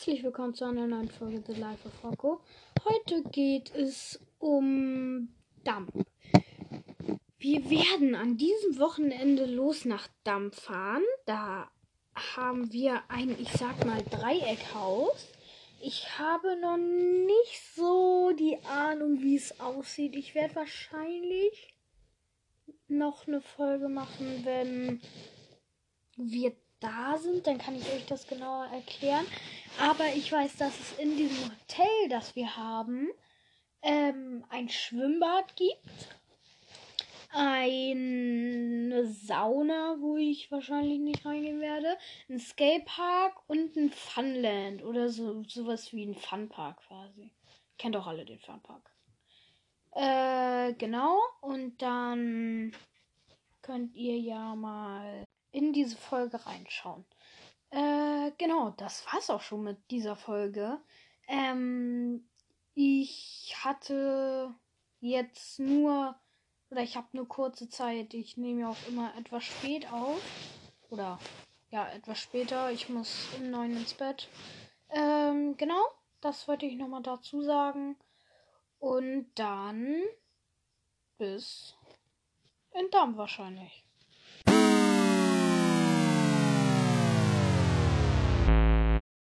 Herzlich willkommen zu einer neuen Folge The Life of Rocco. Heute geht es um Damm. Wir werden an diesem Wochenende los nach Damm fahren. Da haben wir ein, ich sag mal, Dreieckhaus. Ich habe noch nicht so die Ahnung, wie es aussieht. Ich werde wahrscheinlich noch eine Folge machen, wenn wir da sind, dann kann ich euch das genauer erklären. Aber ich weiß, dass es in diesem Hotel, das wir haben, ähm, ein Schwimmbad gibt. Eine Sauna, wo ich wahrscheinlich nicht reingehen werde. Ein Skatepark und ein Funland oder so sowas wie ein Funpark quasi. Kennt doch alle den Funpark. Äh, genau. Und dann könnt ihr ja mal in diese Folge reinschauen. Äh, genau, das war's auch schon mit dieser Folge. Ähm, ich hatte jetzt nur, oder ich habe nur kurze Zeit. Ich nehme ja auch immer etwas spät auf. Oder ja, etwas später. Ich muss um neun ins Bett. Ähm, genau, das wollte ich nochmal dazu sagen. Und dann bis in Damm wahrscheinlich.